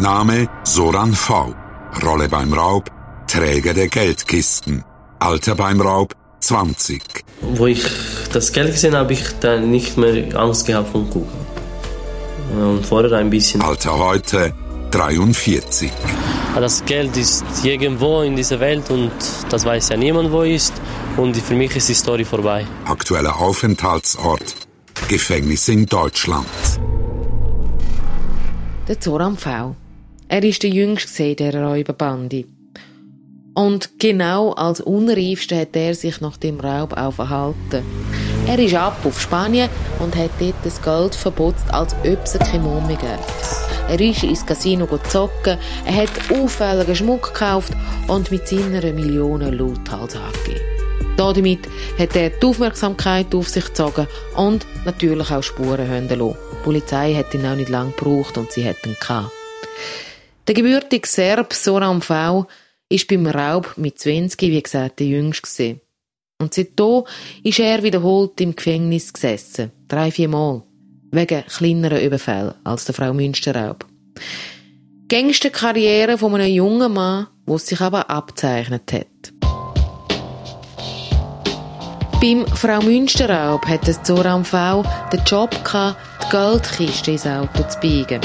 Name Soran V. Rolle beim Raub, Träger der Geldkisten. Alter beim Raub 20. Wo ich das Geld gesehen habe, habe ich dann nicht mehr Angst gehabt vom Kuchen. Und vorher ein bisschen. Alter heute 43. Das Geld ist irgendwo in dieser Welt und das weiß ja niemand, wo ist. Und für mich ist die Story vorbei. Aktueller Aufenthaltsort Gefängnis in Deutschland. Der Zoran V. Er ist der jüngste dieser Räuberbande. Und genau als Unreifste hat er sich nach dem Raub auch verhalten. Er ist ab auf Spanien und hat dort das Geld verbotzt, als ob es keine Mumme gäbe. Er ist ins Casino zocken, er hat auffälligen Schmuck gekauft und mit seiner Millionen lauthals angegeben. Damit hat er die Aufmerksamkeit auf sich gezogen und natürlich auch Spuren hören lassen. Die Polizei hat ihn auch nicht lange gebraucht und sie hat ihn gehabt. Der gebürtige Serb Soram V ist beim Raub mit 20, wie gesagt, der Jüngste Und seitdem ist er wiederholt im Gefängnis gesessen. Drei, vier Mal. Wegen kleineren Überfällen als der Frau Münsterraub. Gangsterkarriere von einem jungen Mann, der sich aber abzeichnet hat. Beim Frau Münsterraub hat es Zoran V den Job gehabt, die Geldkiste ins Auto zu biegen.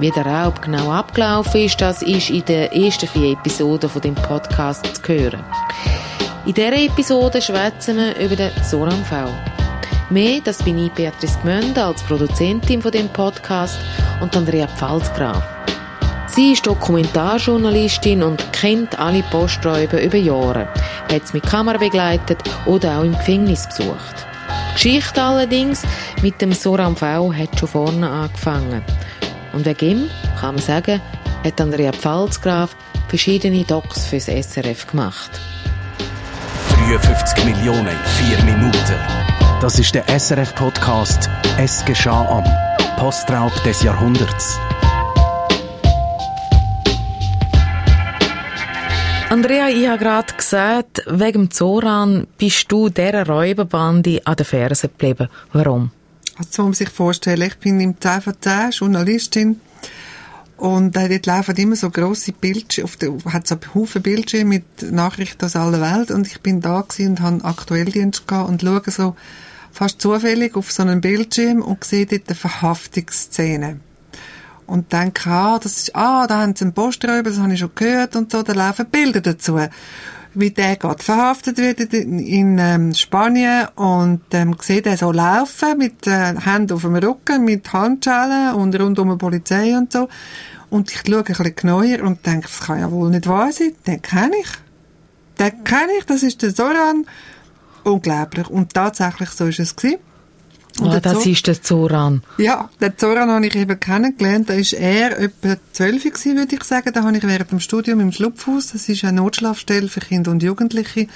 Wie der Raub genau abgelaufen ist, das ist in den ersten vier Episoden von dem Podcast zu hören. In dieser Episode schwätzen wir über den Soran V. Mehr, das bin ich, Beatrice Gmünde, als Produzentin von dem Podcast und Andrea Pfalzgraf. Sie ist Dokumentarjournalistin und kennt alle Posträuber über Jahre, hat sie mit Kamera begleitet oder auch im Gefängnis besucht. Die Geschichte allerdings mit dem Soran V hat schon vorne angefangen. Und wegen ihm, kann man sagen, hat Andrea Pfalzgraf verschiedene Docs fürs SRF gemacht. 53 Millionen in vier Minuten. Das ist der SRF-Podcast Es geschah am Postraub des Jahrhunderts. Andrea, ich habe gerade gesagt, wegen Zoran bist du dieser Räuberbande an der Ferse geblieben. Warum? Also, man sich vorstellen, ich bin im 10 von 10 Journalistin und äh, dort laufen immer so grosse Bildschirme, auf der, hat so Haufen Bildschirme mit Nachrichten aus aller Welt und ich bin da gewesen und habe Aktuelldienst gehabt und schaue so fast zufällig auf so einen Bildschirm und sehe dort eine Verhaftungsszene. Und denke, ah, das ist, ah, da haben sie einen Posträuber, das habe ich schon gehört und so, da laufen Bilder dazu wie der gerade verhaftet wird in, in ähm, Spanien und ähm, sieht er so laufen mit äh, Händen auf dem Rücken, mit Handschellen und rundum die Polizei und so. Und ich schaue ein bisschen genauer und denke, das kann ja wohl nicht wahr sein. Den kenne ich. Den kenne ich, das ist der Soran. Unglaublich. Und tatsächlich so ist es gewesen. Und oh, das ist der Zoran. Ja, den Zoran habe ich eben kennengelernt. Da ist er etwa zwölf würde ich sagen. Da habe ich während dem Studium im Schlupfhaus, das ist eine Notschlafstelle für Kinder und Jugendliche,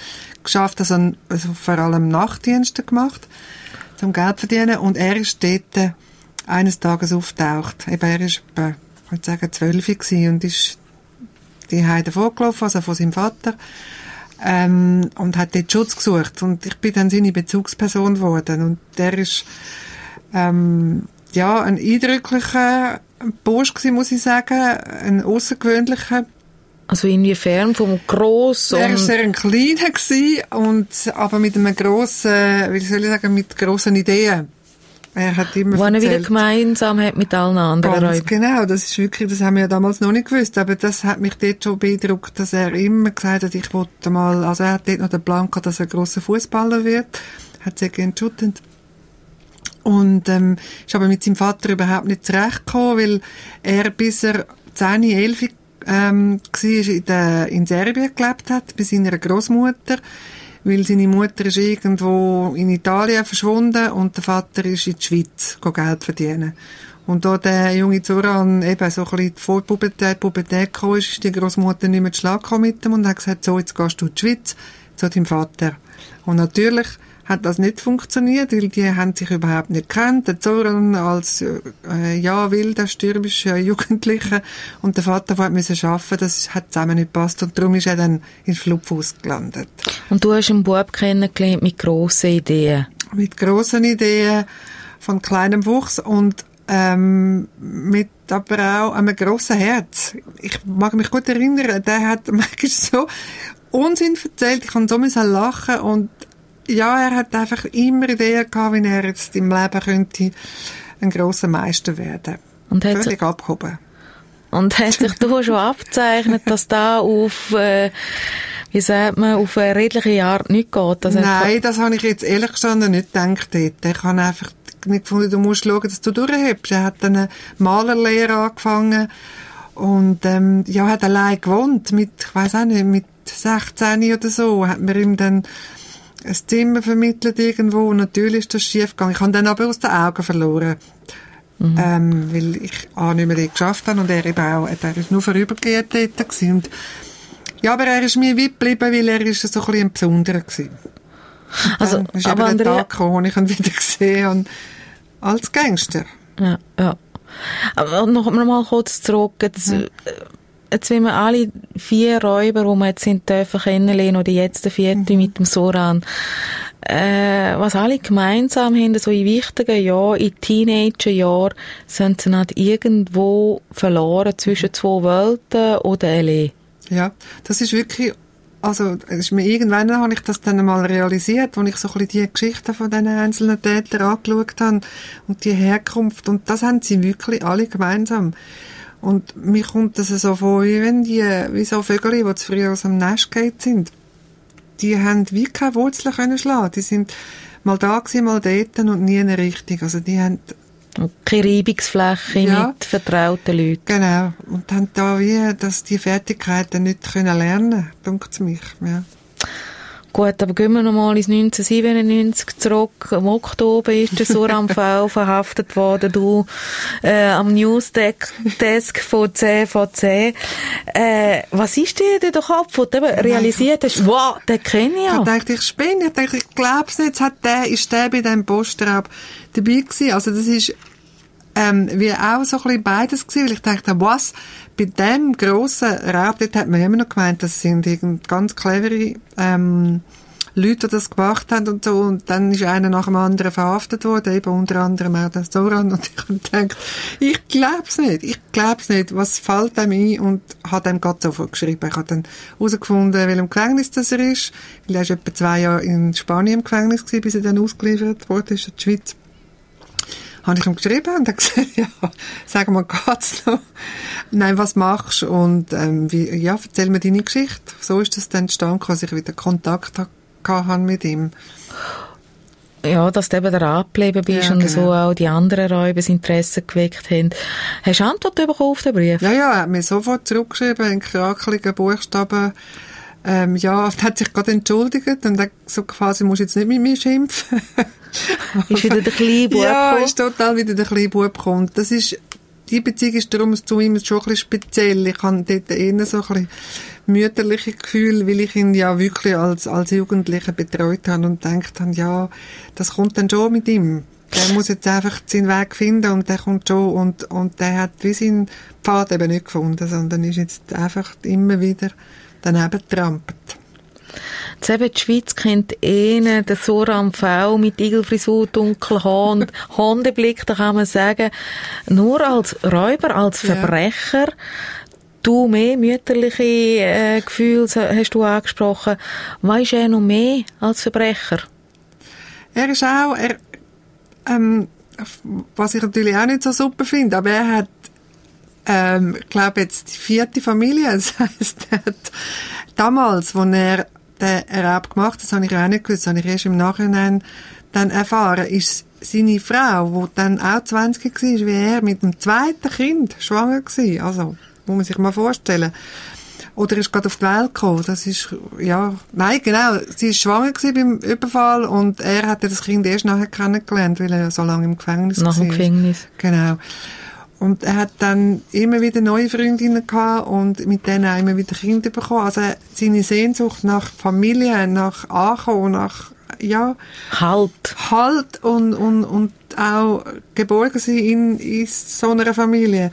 geschafft, also, also vor allem Nachtdienste gemacht, zum Geld verdienen. Und er ist dort eines Tages auftaucht. Eben, er ist etwa, ich würde sagen, zwölf und ist die Heide vorgelaufen, also von seinem Vater ähm, und hat dort Schutz gesucht und ich bin dann seine Bezugsperson geworden und der ist ähm, ja ein eindrücklicher Bursch gewesen, muss ich sagen, ein außergewöhnlicher also inwiefern vom grossen? Er war sehr ein kleiner gewesen und aber mit einem grossen, wie soll ich sagen, mit grossen Ideen. Er hat immer Wo er wieder gemeinsam hat mit allen anderen Ganz Räubern. genau, das ist wirklich, das haben wir ja damals noch nicht gewusst, aber das hat mich dort schon beeindruckt, dass er immer gesagt hat, ich wollte mal, also er hat dort noch den Plan gehabt, dass er grosser Fußballer wird, hat gern shootet. Und ähm, ist aber mit seinem Vater überhaupt nicht zurechtgekommen, weil er bis er 10, 11 ähm, war, in, der, in Serbien gelebt hat, bei seiner Großmutter weil seine Mutter ist irgendwo in Italien verschwunden und der Vater ist in die Schweiz Geld verdienen. Und da der junge Zoran eben so ein bisschen vor Pubertät, Pubertät gekommen ist, ist die Großmutter nicht mehr zu Schlag mit ihm und hat gesagt, so, jetzt gehst du in die Schweiz zu deinem Vater. Und natürlich hat das nicht funktioniert, weil die haben sich überhaupt nicht kennt. Der Zoran als äh, ja wilder, stürmischer Jugendlicher und der Vater, der musste arbeiten, das hat zusammen nicht gepasst und darum ist er dann ins Flugfuß gelandet. Und du hast einen Bub kennengelernt mit grossen Ideen? Mit grossen Ideen, von kleinem Wuchs und ähm, mit aber auch einem grossen Herz. Ich mag mich gut erinnern, der hat manchmal so Unsinn erzählt, ich kann so müssen lachen und ja, er hat einfach immer Ideen gehabt, wie er jetzt im Leben könnte ein grosser Meister werden. Und hat Völlig abgehoben. Und hat sich da schon abzeichnet, dass da auf, äh, wie sagt man, auf eine redliche Art nicht geht? Also Nein, das habe ich jetzt ehrlich gestanden nicht gedacht dort. Ich habe einfach nicht gefunden, du musst schauen, dass du durchhebst. Er hat eine Malerlehre angefangen und ähm, ja, hat allein gewohnt mit, ich weiß auch nicht, mit 16 oder so, hat mir ihm dann ein Zimmer vermittelt irgendwo und natürlich ist das schief gegangen. Ich habe dann aber aus den Augen verloren. Mhm. Ähm, weil ich auch nicht mehr dort geschafft habe und er eben auch, er ist nur vorübergehend dort gewesen. Und, ja, aber er ist mir weit geblieben, weil er ist so ein bisschen ein Besonderer gewesen. Also, dann ist aber eben der Tag gekommen, und ich ihn wieder gesehen und als Gangster. Ja, ja. Aber noch mal kurz zurück. Jetzt, äh, jetzt wenn wir alle vier Räuber, die wir jetzt sind dürfen kennenlernen, oder jetzt der vierte mit dem Soran, äh, was alle gemeinsam haben, so in wichtigen Jahren, in Teenagerjahren, sind sie nicht irgendwo verloren zwischen zwei Welten oder allein. Ja, das ist wirklich, also, ist mir irgendwann habe ich das dann einmal realisiert, als ich so ein bisschen die Geschichten von diesen einzelnen Tätern angeschaut habe und die Herkunft und das haben sie wirklich alle gemeinsam. Und mir kommt das so vor, wie wenn die, wie so Vögel, die zu früh aus dem Nest geht sind. Die haben wie keine Wurzeln können schlagen. Die sind mal da gewesen, mal dort und nie eine Richtung. Also die haben Und keine Reibungsfläche Ja. mit vertrauten Leuten. Genau. Und haben da wie, dass die Fertigkeiten nicht können lernen, dunkt mich, ja. Gut, aber gehen wir nochmal ins 1997 zurück. Im Oktober ist der Soram V verhaftet worden, du äh, am Newsdesk Desk von CVC. Äh, was ist dir denn der Kopf, wo du realisiert hast, wow, den kenne ich Ich ja. dachte, ich spinne. Ich dachte, ich glaub's nicht. Jetzt hat der, ist der bei diesem Postraub dabei gewesen. Also das ist, ähm, wie auch so ein bisschen beides gewesen, weil ich dachte, was, bei dem grossen Raub, dort hat man immer noch gemeint, das sind ganz clevere, ähm, Leute, die das gemacht haben und so. Und dann ist einer nach dem anderen verhaftet worden, eben unter anderem auch der Soran. Und ich habe gedacht, ich glaub's nicht, ich glaub's nicht. Was fällt dem ein? Und habe dem gerade sofort geschrieben. Ich habe dann herausgefunden, welchem Gefängnis das er ist. Weil er ist etwa zwei Jahre in Spanien im Gefängnis gewesen, bis er dann ausgeliefert wurde, ist in die Schweiz habe ich ihm geschrieben und er gesagt, ja, sag mal, geht's noch? Nein, was machst du? Und, ähm, wie, ja, erzähl mir deine Geschichte. So ist das dann entstanden, als ich wieder Kontakt ha- gehabt habe mit ihm. Ja, dass du eben da abgeblieben bist Ja, und genau. so auch die anderen Räuber Interesse geweckt haben. Hast du Antwort bekommen auf den Brief? Ja, ja, er hat mir sofort zurückgeschrieben, in krakeligen Buchstaben, ähm, ja, hat sich gerade entschuldigt und er so quasi, musst jetzt nicht mit mir schimpfen. Ist wieder der kleine Bub Ja, gekommen? ist total wieder der kleine Bub gekommen. Das ist, die Beziehung ist darum zu ihm schon ein bisschen speziell. Ich habe dort eher so ein bisschen mütterliche Gefühl, weil ich ihn ja wirklich als, als Jugendlicher betreut habe und gedacht habe, ja, das kommt dann schon mit ihm. Der muss jetzt einfach seinen Weg finden und der kommt schon und, und der hat wie seinen Pfad eben nicht gefunden, sondern ist jetzt einfach immer wieder daneben trampelt. Jetzt eben die Schweiz kennt einen, den Soram V mit Igelfrisur, dunkel Haar und Hundeblick, da kann man sagen, nur als Räuber, als Ja. Verbrecher, du mehr mütterliche äh, Gefühle hast du angesprochen. Was ist er noch mehr als Verbrecher? Er ist auch, er, ähm, was ich natürlich auch nicht so super finde, aber er hat, ähm, ich glaube jetzt die vierte Familie, das hat damals, als er den Raub gemacht hat, das habe ich auch nicht gewusst, das habe ich erst im Nachhinein dann erfahren, ist seine Frau, die dann auch 20 war, wie er, mit dem zweiten Kind schwanger war. Also, muss man sich mal vorstellen. Oder ist gerade auf die Welt gekommen. Das ist, ja, nein, genau. Sie ist schwanger gewesen beim Überfall und er hatte das Kind erst nachher kennengelernt, weil er so lange im Gefängnis Nach dem war. Gefängnis. Genau. Und er hat dann immer wieder neue Freundinnen gehabt und mit denen auch immer wieder Kinder bekommen. Also seine Sehnsucht nach Familie, nach Ankommen, nach, ja, Halt. Halt und, und, und auch geborgen sein in, in so einer Familie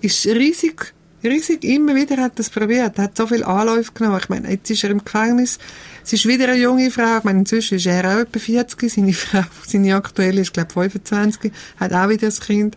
ist riesig, riesig. Immer wieder hat er es probiert. Er hat so viel Anläufe genommen. Ich meine, jetzt ist er im Gefängnis. Sie ist wieder eine junge Frau. Ich meine, inzwischen ist er auch etwa 40. Seine Frau, seine aktuelle ist, glaube ich, 25. Hat auch wieder ein Kind.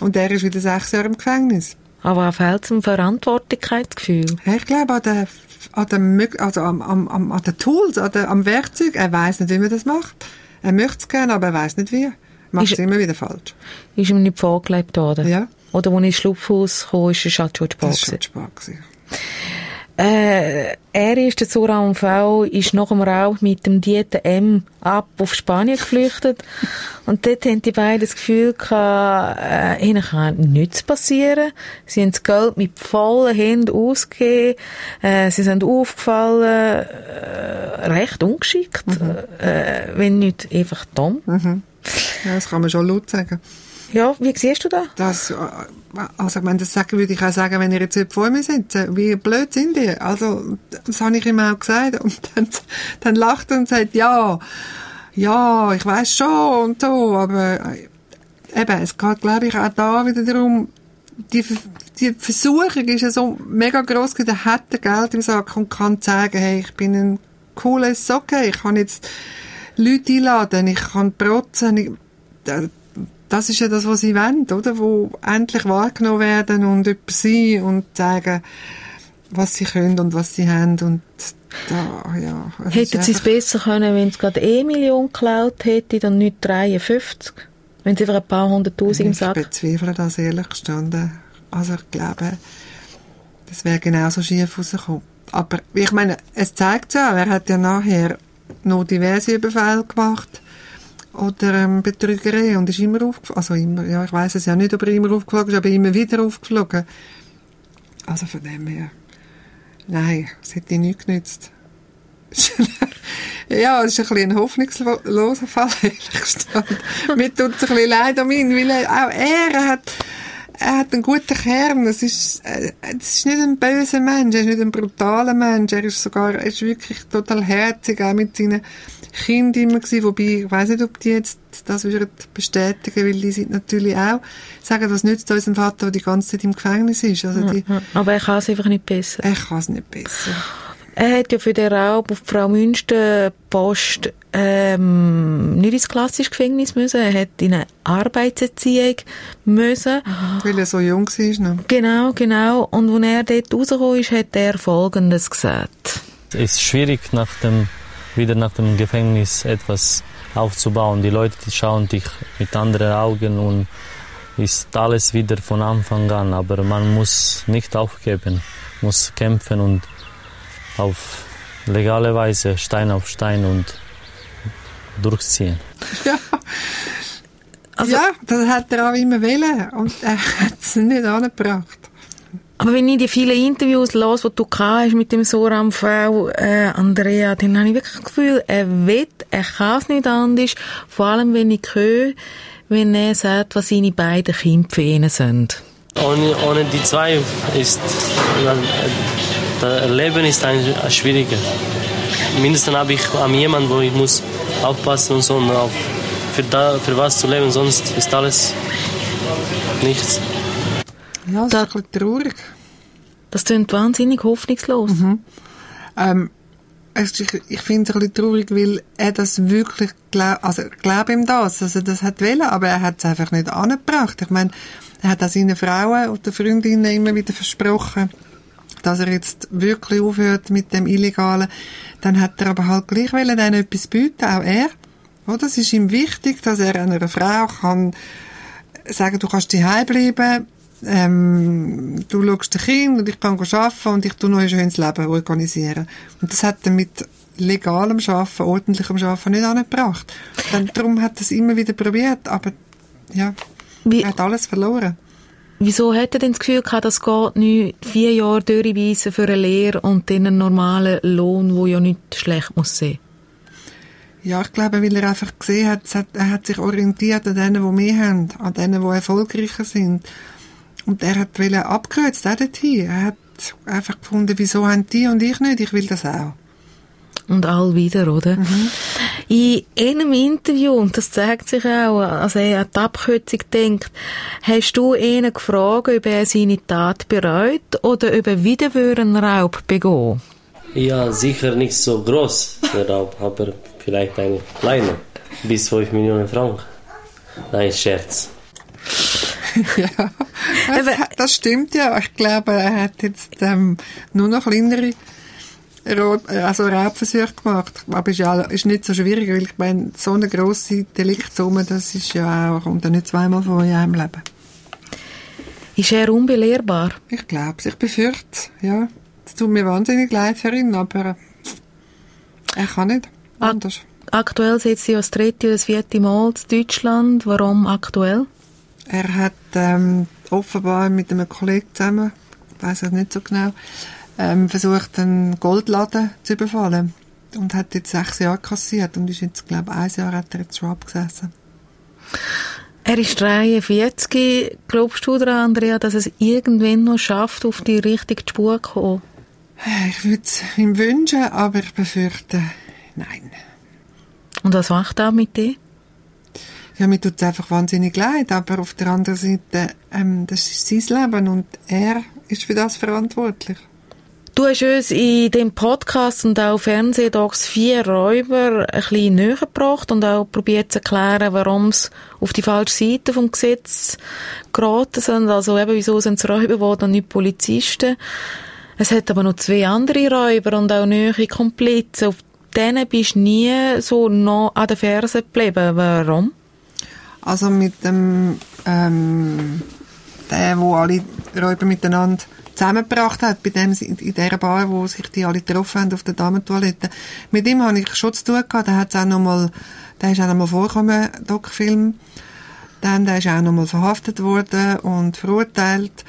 Und er ist wieder sechs Jahre im Gefängnis. Aber auch fehlt es Verantwortlichkeitsgefühl. Ich glaube an den, an den, also am, am, am, an den Tools, an den, am Werkzeug. Er weiß nicht, wie man das macht. Er möchte es gerne, aber er weiß nicht wie. Macht es immer wieder falsch. Ist ihm nicht vorgelebt worden? Ja. Oder als ich ins Schlupfhaus kam, ist es schon George Das ist schon Spaß gewesen. Äh, er ist, der und V, ist nach dem Raub mit dem Dieter M ab auf Spanien geflüchtet. Und dort haben die beiden das Gefühl gehabt, äh, ihnen kann nichts passieren. Sie haben das Geld mit vollen Händen ausgegeben. Äh, sie sind aufgefallen, äh, recht ungeschickt. Äh, wenn nicht einfach dumm. Ja, das kann man schon laut sagen. Ja, wie siehst du das? Das, äh, also, ich meine, das sagen würde ich auch sagen, wenn ihr jetzt hier vor mir sitzt. Wie blöd sind die? Also, das habe ich ihm auch gesagt. Und dann, dann lacht er und sagt, ja, ja, ich weiß schon und so, aber äh, eben, es geht, glaube ich, auch da wieder darum, die, die Versuchung ist ja so mega gross, der hat Geld im Sack und kann sagen, hey, ich bin ein cooles okay, ich kann jetzt Leute einladen, ich kann protzen, ich, das ist ja das, was sie wollen, oder? Wo endlich wahrgenommen werden und etwas sein und sagen, was sie können und was sie haben und da, ja. Hätten sie es besser können, wenn es gerade eh Million geklaut hätte, dann nicht 53? Wenn sie einfach ein paar hunderttausend im Ich Sack... bezweifle das ehrlich gestanden. Also ich glaube, das wäre genauso schief rausgekommen. Aber ich meine, es zeigt ja, er hat ja nachher noch diverse Überfälle gemacht oder ähm, Betrügerei und ist immer aufgeflogen. Also immer, ja, ich weiß es ja nicht, ob er immer aufgeflogen ist, aber immer wieder aufgeflogen. Also von dem her, nein, es hätte nichts genützt. ja, es ist ein bisschen ein hoffnungsloser Fall, ehrlich gesagt. Mir tut es ein bisschen leid um ihn, weil er, auch er hat, er hat einen guten Kern. Es ist, äh, es ist nicht ein böser Mensch, er ist nicht ein brutaler Mensch, er ist sogar, er ist wirklich total herzig, auch mit seinen Kindern immer gewesen, wobei, ich weiß nicht, ob die jetzt das würden bestätigen, weil die sind natürlich auch, sagen, was nützt unserem Vater, der die ganze Zeit im Gefängnis ist. Also die, Aber er kann es einfach nicht besser. er kann es nicht besser. Er hat ja für den Raub auf die Frau Münster Post ähm, nicht ins klassische Gefängnis müssen. Er hat in eine Arbeitserziehung müssen. Weil er so jung war. Noch. Genau, genau. Und als er dort rausgekommen ist, hat er Folgendes gesagt. Es ist schwierig, nach dem, wieder nach dem Gefängnis etwas aufzubauen. Die Leute die schauen dich mit anderen Augen und ist alles wieder von Anfang an. Aber man muss nicht aufgeben, muss kämpfen und auf legale Weise Stein auf Stein und durchziehen. Ja. Also- ja, das hat er auch immer wollen. Und er hat es nicht angebracht. Aber wenn ich die vielen Interviews los, die du hast mit dem Soram V, äh, Andrea, dann habe ich wirklich das Gefühl, er will, er kann es nicht anders. Vor allem, wenn ich höre, wenn er sagt, was seine beiden Kinder für ihn sind. Ohne, ohne die zwei ist das Leben ist ein, schwieriger. Mindestens habe ich an jemanden, wo ich muss aufpassen und so und auf, für, für was zu leben, sonst ist alles nichts. Ja, das Da- ist ein bisschen traurig. Das klingt wahnsinnig hoffnungslos. Ähm, es ist, ich ich finde es ein bisschen traurig, weil er das wirklich glaub, also ich glaube ihm das, also das hat wollen, aber er hat es einfach nicht angebracht. Ich meine, er hat auch seinen Frauen oder Freundinnen immer wieder versprochen, dass er jetzt wirklich aufhört mit dem Illegalen. Dann hat er aber halt gleich wollen, denen etwas bieten, auch er. Oder? Es ist ihm wichtig, dass er einer Frau kann sagen, du kannst daheim bleiben, ähm, du schaust den Kind und ich kann arbeiten und ich tue noch ein schönes Leben organisieren. Und das hat er mit legalem Arbeiten, ordentlichem Arbeiten nicht angebracht. Dann, darum hat er es immer wieder probiert, aber ja, Wie, er hat alles verloren. wieso hat er denn das Gefühl gehabt, das geht nicht vier Jahre durchbeissen für eine Lehre und dann einen normalen Lohn, wo ja nicht schlecht muss sein? Ja, ich glaube, weil er einfach gesehen hat, hat, er hat sich orientiert an denen, die mehr haben, an denen, die erfolgreicher sind. Und er hat wollen abgekürzt, auch dorthin. Er hat einfach gefunden, wieso haben die und ich nicht, ich will das auch. Und all wieder, oder? In einem Interview, und das zeigt sich auch, also er an die Abkürzung denkt, hast du ihn gefragt, ob er seine Tat bereut oder ob er wieder einen Raub begehen Ja, sicher nicht so groß, der Raub, aber vielleicht eine kleine, bis 5 Millionen Franken. Nein, Scherz. ja, das, das, stimmt ja. Ich glaube, er hat jetzt ähm, nur noch kleinere also Raubversuche gemacht. Aber ist ja ist nicht so schwierig, weil ich meine, so eine grosse Deliktsumme, das ist ja auch, kommt ja nicht zweimal vor in einem Leben. Ist er unbelehrbar? Ich glaube es. Ich befürchte ja. Es tut mir wahnsinnig leid für ihn, aber er kann nicht anders. Aktuell sitzt sie das dritte oder das vierte Mal in Deutschland. Warum aktuell? Er hat ähm, offenbar mit einem Kollegen zusammen, ich weiß es nicht so genau, ähm, versucht, einen Goldladen zu überfallen. Und hat jetzt sechs Jahre kassiert und ist jetzt, glaube ich, ein Jahr hat er jetzt schon abgesessen. Er ist 43. Glaubst du daran, Andrea, dass es irgendwann noch schafft, auf die richtige Spur zu kommen? Ich würde es ihm wünschen, aber ich befürchte, nein. Und was macht er mit dir? Ja, mir tut es einfach wahnsinnig leid, aber auf der anderen Seite, ähm, das ist sein Leben und er ist für das verantwortlich. Du hast uns in dem Podcast und auch Fernsehdocs vier Räuber ein bisschen näher gebracht und auch probiert zu erklären, warum sie auf die falsche Seite vom Gesetz geraten sind. Also eben, wieso sind es Räuber geworden und nicht Polizisten. Es hat aber noch zwei andere Räuber und auch nähere Komplizen. Auf denen bist du nie so noch an den Fersen geblieben. Warum? Also mit dem, ähm, der, wo alle Räuber miteinander zusammengebracht hat, bei dem, in dieser Bar, wo sich die alle getroffen haben auf der Damentoilette. Mit ihm habe ich schon zu tun gehabt. Der hat auch noch mal, der ist auch noch mal vorgekommen, Doc-Film. Dann, der ist auch noch mal verhaftet worden und verurteilt.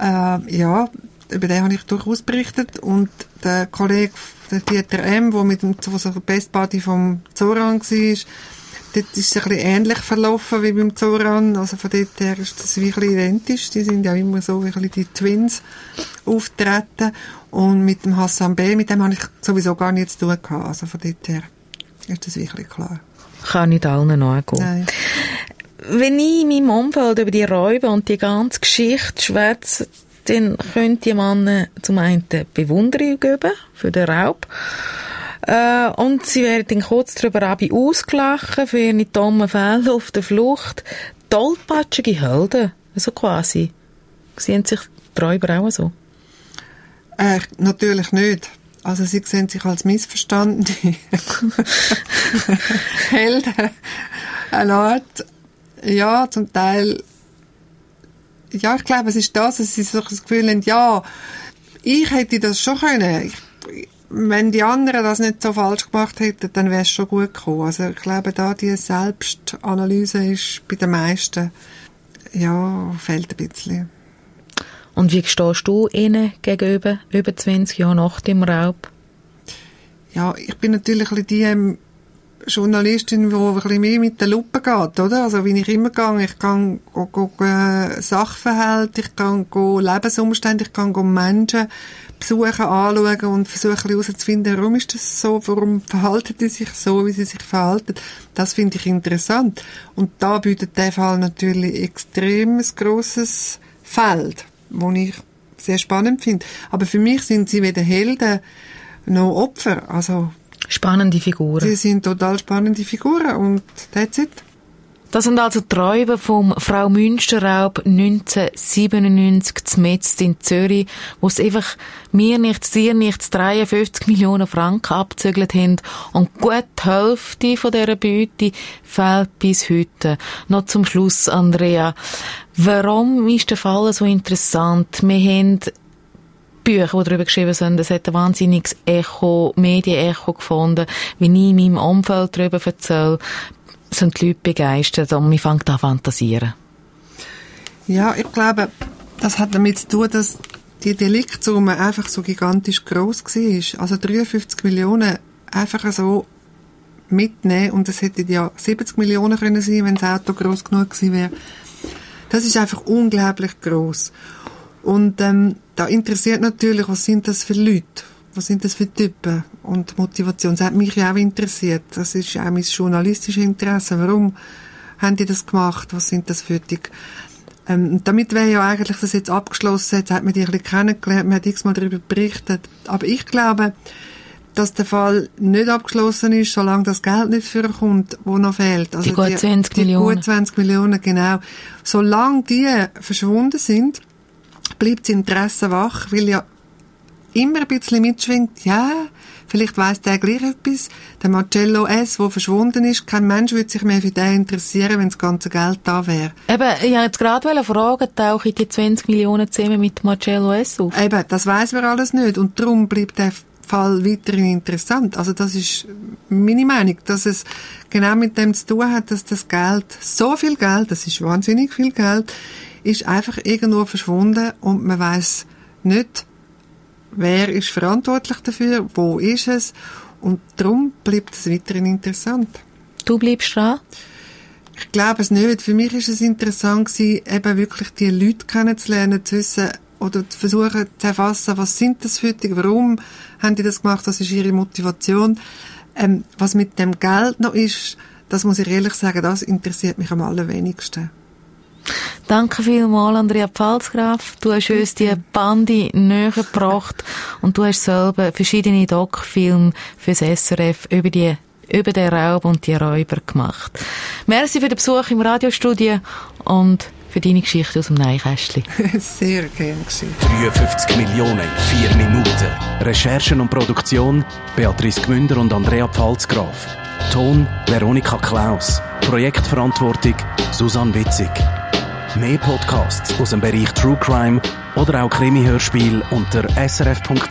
Äh, ja, über den habe ich durchaus berichtet. Und der Kollege, der Dieter M., der mit dem, wo so Best Buddy vom Zoran war, Dort ist es ein bisschen ähnlich verlaufen wie beim Zoran. Also von dort her ist das wie ein bisschen identisch. Die sind ja immer so wie ein bisschen die Twins auftreten. Und mit dem Hassan B., mit dem habe ich sowieso gar nichts zu tun gehabt. Also von dort her ist das wirklich klar. Kann nicht allen nachgehen. Nein. Wenn ich in meinem Umfeld über die Räuber und die ganze Geschichte schwätze, dann können die Männer zum einen Bewunderung geben für den Raub äh, und sie werden kurz darüber auch ausgelachen für ihre dummen Fälle auf der Flucht. Tollpatschige Helden, so quasi. Sehen sich die Räuber auch so? Äh, natürlich nicht. Also sie sehen sich als missverstandene Helden. Eine Art, ja, zum Teil, ja, ich glaube, es ist das, dass sie so das Gefühl haben, ja, ich hätte das schon können. Ich, wenn die anderen das nicht so falsch gemacht hätten, dann wäre es schon gut gekommen. Also ich glaube, da die Selbstanalyse ist bei den meisten, ja, fehlt ein bisschen. Und wie stehst du ihnen gegenüber, über 20 Jahre nach dem Raub? Ja, ich bin natürlich die Journalistin, die ein bisschen mehr mit der Lupe geht, oder? Also, wie ich immer gehe, ich kann go, go, go, äh, Sachverhalte, ich kann go Lebensumstände, ich kann go Menschen besuchen, anschauen und versuchen herauszufinden, warum ist das so, warum verhalten die sich so, wie sie sich verhalten. Das finde ich interessant. Und da bietet der Fall natürlich extrem ein grosses Feld, wo ich sehr spannend finde. Aber für mich sind sie weder Helden noch Opfer. Also, spannende Figuren. Sie sind total spannende Figuren und that's it. Das sind also Träume vom Frau Münsterraub 1997 zu Metz in Zürich, wo es einfach mir nichts, dir nichts 53 Millionen Franken abzügelt haben und gut die Hälfte von dieser Beute fehlt bis heute. Noch zum Schluss, Andrea. Warum ist der Fall so interessant? Wir haben Bücher, die darüber geschrieben sind. Es hat ein wahnsinniges Echo, Medienecho gefunden, wie ich in meinem Umfeld darüber erzähle sind die Leute begeistert und man fängt an fantasieren. Ja, ich glaube, das hat damit zu tun, dass die Deliktsumme einfach so gigantisch groß war. Also 53 Millionen einfach so mitnehmen und es hätte ja 70 Millionen können sein, wenn das Auto groß genug gewesen wäre. Das ist einfach unglaublich groß. Und ähm, da interessiert natürlich, was sind das für Leute? Was sind das für Typen? Und Motivation, das hat mich ja auch interessiert. Das ist auch mein journalistisches Interesse. Warum haben die das gemacht? Was sind das für Typen? Ähm, damit wäre ja eigentlich das jetzt abgeschlossen. Jetzt hat man die ein bisschen kennengelernt, man hat x-mal darüber berichtet. Aber ich glaube, dass der Fall nicht abgeschlossen ist, solange das Geld nicht vorkommt, wo noch fehlt. Also die gut 20 die, Millionen. Die gut 20 Millionen, genau. Solange die verschwunden sind, bleibt das Interesse wach, weil ja immer ein bisschen mitschwingt, ja, vielleicht weiss der gleich etwas. Der Marcello S., der verschwunden ist, kein Mensch würde sich mehr für den interessieren, wenn das ganze Geld da wäre. Eben, ich wollte jetzt gerade fragen, tauche ich die 20 Millionen zusammen mit Marcello S. auf? Eben, das weiss man alles nicht und darum bleibt der Fall weiterhin interessant. Also das ist meine Meinung, dass es genau mit dem zu tun hat, dass das Geld, so viel Geld, das ist wahnsinnig viel Geld, ist einfach irgendwo verschwunden und man weiß nicht, wer ist verantwortlich dafür, wo ist es und darum bleibt es weiterhin interessant. Du bleibst dran? Ich glaube es nicht. Für mich ist es interessant gewesen, eben wirklich die Leute kennenzulernen, zu wissen, oder zu versuchen zu erfassen, was sind das für die, warum haben die das gemacht, was ist ihre Motivation. Ähm, was mit dem Geld noch ist, das muss ich ehrlich sagen, das interessiert mich am allerwenigsten. Danke vielmals, Andrea Pfalzgraf. Du hast uns die Bande näher gebracht und du hast selber verschiedene Doc-Filme fürs SRF über die über den Raub und die Räuber gemacht. Merci für den Besuch im Radiostudio und für deine Geschichte aus dem Neinkästchen. Sehr gerne geschehen. 53 Millionen in 4 Minuten. Recherchen und Produktion Beatrice Gmünder und Andrea Pfalzgraf. Ton Veronika Klaus. Projektverantwortung Susanne Witzig. Mehr Podcasts aus dem Bereich True Crime oder auch Krimi-Hörspiel unter srf.ch-audio.